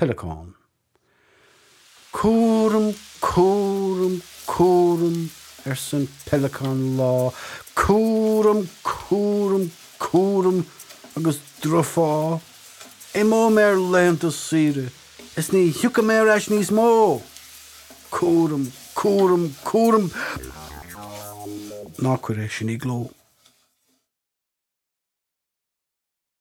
Pelican. kurum, kurum, er ar pelikon Pelican lá, Corum, corum, corum, agus drofá. I mó mé lenta sire, Is ní hiúca mé eis níos mó. Corum, corum, corum. ná chuir sin.